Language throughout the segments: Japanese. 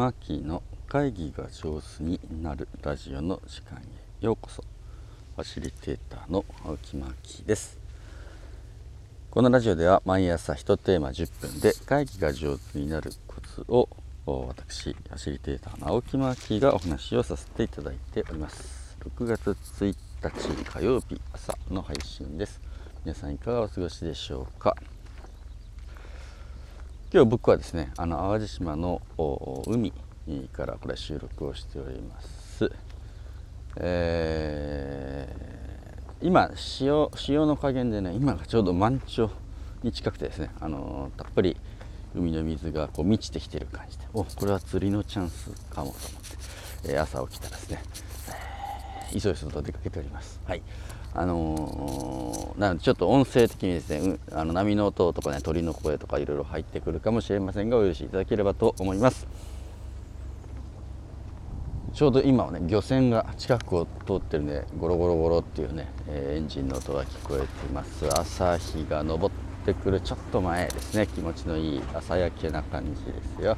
マーキーの会議が上手になるラジオの時間へようこそ。ファシリテーターの青木マーキーです。このラジオでは毎朝1テーマ10分で会議が上手になるコツを私ファシリテーターの青木マーキーがお話をさせていただいております。6月1日火曜日朝の配信です。皆さんいかがお過ごしでしょうか？今日僕はですねあの淡路島の海からこれ収録をしております、えー、今潮潮の加減でね今がちょうど満潮に近くてですねあのたっぷり海の水がこう満ちてきてる感じでおこれは釣りのチャンスかもと思って、えー、朝起きたらですね、えー、いそいそと出かけております。はい。あのー、なのでちょっと音声的にですね、う、あの波の音とかね鳥の声とかいろいろ入ってくるかもしれませんがお許しいただければと思います。ちょうど今はね漁船が近くを通ってるねゴロゴロゴロっていうね、えー、エンジンの音が聞こえています。朝日が昇ってくるちょっと前ですね。気持ちのいい朝焼けな感じですよ。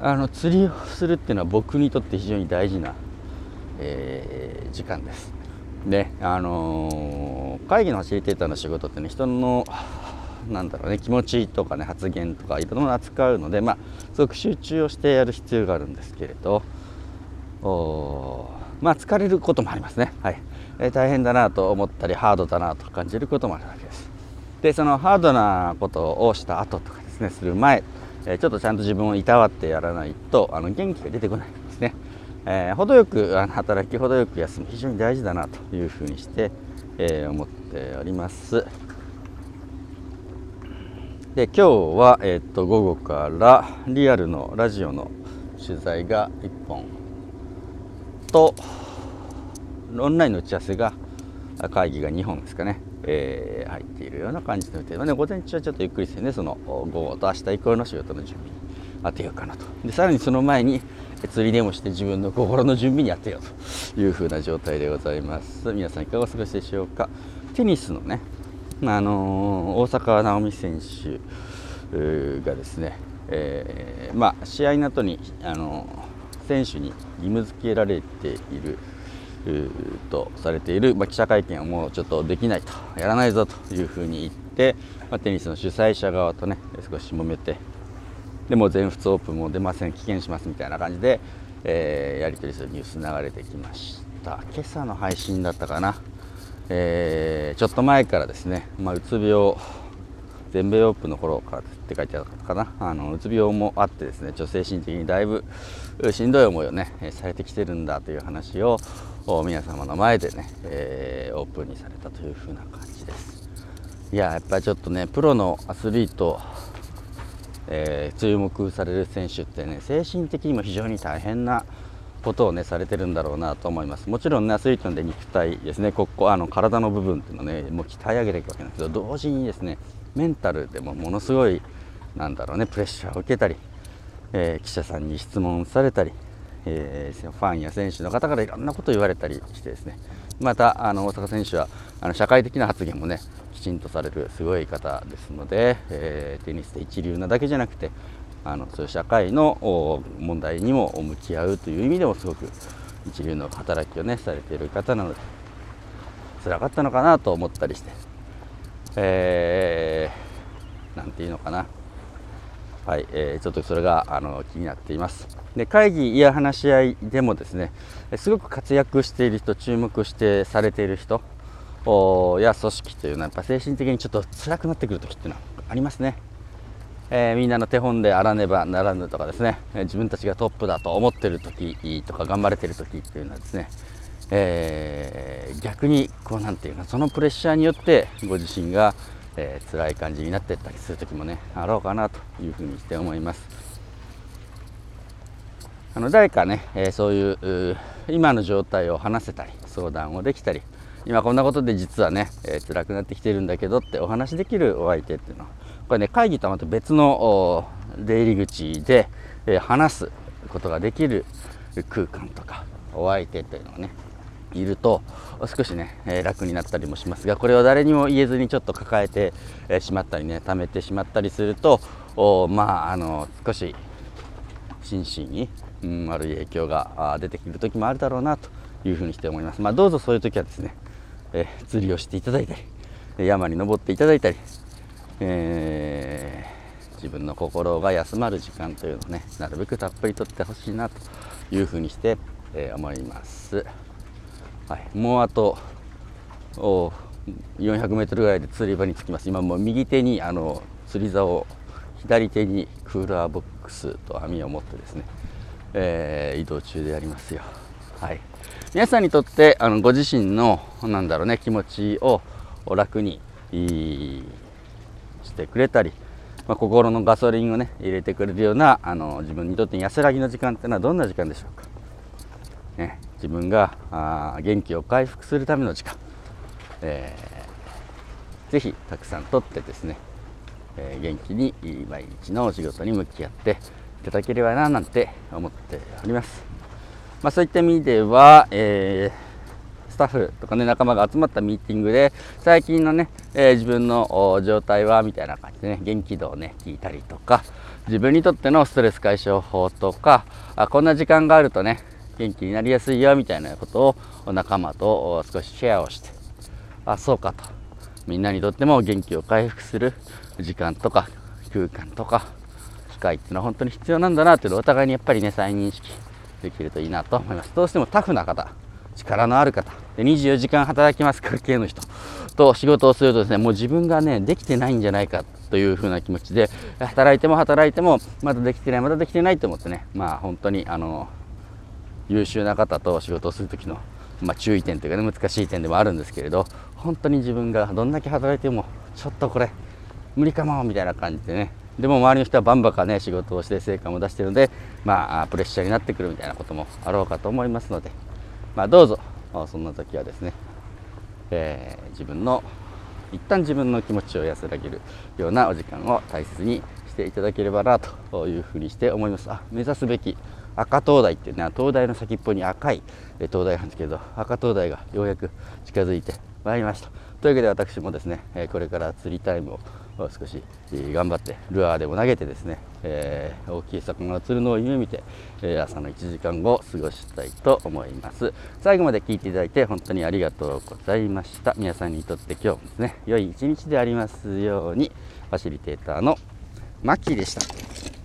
あの釣りをするっていうのは僕にとって非常に大事な、えー、時間です。ねあのー、会議のファシリテーターの仕事ってね人のなんだろうね気持ちとかね発言とかいろんなものを扱うのでまあすごく集中をしてやる必要があるんですけれどまあ疲れることもありますね。はい、えー、大変だなと思ったりハードだなと感じることもあるわけです。でそのハードなことをした後とかですねする前、えー、ちょっとちゃんと自分をいたわってやらないとあの元気が出てこないんですね。えー、程よく働き程よく休む。非常に大事だなというふうにして、えー、思っております。で今日は、えー、っと午後からリアルのラジオの取材が1本とオンラインの打ち合わせが会議が2本ですかね、えー、入っているような感じの予定。で、ね、午前中はちょっとゆっくりしてねその午後と明日以降の仕事の準備に当てようかなと。でさらにその前に釣りでもして自分の心の準備にやってよというふうな状態でございます。皆さんいかがお過ごしでしょうか？テニスのね、あのー、大坂なおみ選手がですね、えー、まあ、試合の後に、あのー、選手に義務付けられているとされている、まあ、記者会見をもうちょっとできないとやらないぞというふうに言って、まあ、テニスの主催者側とね少し揉めてでも全仏オープンも出ません。棄権しますみたいな感じで、えー、やり取りするニュース流れてきました。今朝の配信だったかな、えー、ちょっと前からですね、まあ、うつ病全米オープンの頃からって書いてあったかな。あのうつ病もあってですね女性心的にだいぶしんどい思いをねされてきてるんだという話を皆様の前でね、えー、オープンにされたというふうな感じです。いややっぱりちょっとねプロのアスリートえー、注目される選手ってね精神的にも非常に大変なことをねされてるんだろうなと思います。もちろんねアスリートで肉体ですねここあの体の部分っていうのねもう鍛え上げていくわけなんですけど同時にですねメンタルでもものすごいなんだろうねプレッシャーを受けたり、えー、記者さんに質問されたり、えー、ファンや選手の方からいろんなことを言われたりしてですねまたあの大坂選手はあの社会的な発言もねきちんとされるすごい方ですので、えー、テニスで一流なだけじゃなくてあのそういう社会の問題にも向き合うという意味でもすごく一流の働きをねされている方なので辛かったのかなと思ったりして、えー、なんていうのかな。はい、えー、ちょっとそれがあの気になっています。で会議や話し合いでもですねすごく活躍している人注目してされている人や組織というのはやっぱ精神的にちょっと辛くなってくる時っていうのはありますね、えー、みんなの手本であらねばならぬとかですね。自分たちがトップだと思ってる時とか頑張れてる時っていうのはですね、えー、逆にこうなんていうかそのプレッシャーによってご自身が、えー、辛い感じになってったりする時もねあろうかなというふうにして思います。あの誰かね、えー、そういう今の状態を話せたり相談をできたり今こんなことで実はね、えー、辛くなってきてるんだけどってお話できるお相手っていうの。はこれね会議とはまた別の出入り口で、えー、話すことができる空間とかお相手というのがねいると少しね、え、楽になったりもしますがこれを誰にも言えずにちょっと抱えて、えしまったりね溜めてしまったりするとまああの少し心身に、うん、悪い影響が出てくる時もあるだろうなというふうにして思います。まあ、どうぞそういう時はですね、えー、釣りをしていただいたり山に登っていただいたり、えー、自分の心が休まる時間というのをねなるべくたっぷりとってほしいなというふうにして、えー、思います。はい、もうあと400メートルぐらいで釣り場に着きます。今もう右手にあの釣り竿を左手にクーラーボックスと網を持ってですね、えー、移動中でありますよ。はい、皆さんにとってあのご自身のなんだろうね気持ちを楽にしてくれたり、まあ、心のガソリンをね入れてくれるようなあの自分にとって安らぎの時間っていうのはどんな時間でしょうか、ね、自分があ元気を回復するための時間、えー、ぜひたくさんとってですね、えー、元気に毎日のお仕事に向き合っていただければななんて思っております、まあ、そういった意味では、えータッフとかね仲間が集まったミーティングで最近のね、えー、自分の状態はみたいな感じでね元気度をね聞いたりとか自分にとってのストレス解消法とかあこんな時間があるとね元気になりやすいよみたいなことを仲間と少しシェアをしてあそうかとみんなにとっても元気を回復する時間とか空間とか機会っていうのは本当に必要なんだなっていうのをお互いにやっぱりね再認識できるといいなと思います。どうしてもタフな方力のある方で24時間働きます系の人と仕事をするとですねもう自分がねできてないんじゃないかというふうな気持ちで働いても働いてもまだできてないまだできてないと思ってねまあ本当にあの優秀な方と仕事をする時の、まあ、注意点というかね難しい点でもあるんですけれど本当に自分がどんだけ働いてもちょっとこれ無理かもみたいな感じでね。でも周りの人はバンバカね仕事をして成果も出してるのでまあプレッシャーになってくるみたいなこともあろうかと思いますので。まあ、どうぞそんな時はですね、えー、自分の一旦自分の気持ちを安らげるようなお時間を大切にしていただければなというふうにして思います。あ目指すべき赤灯台っていうのは灯台の先っぽに赤い灯台なんですけど赤灯台がようやく近づいてまいりました。というわけで私もですねこれから釣りタイムを少し頑張ってルアーでも投げてですね、えー、大きい魚が釣るのを夢見て、えー、朝の1時間後過ごしたいと思います。最後まで聞いていただいて本当にありがとうございました。皆さんにとって今日もですね良い一日でありますように。ファシリテーターのマッキーでした。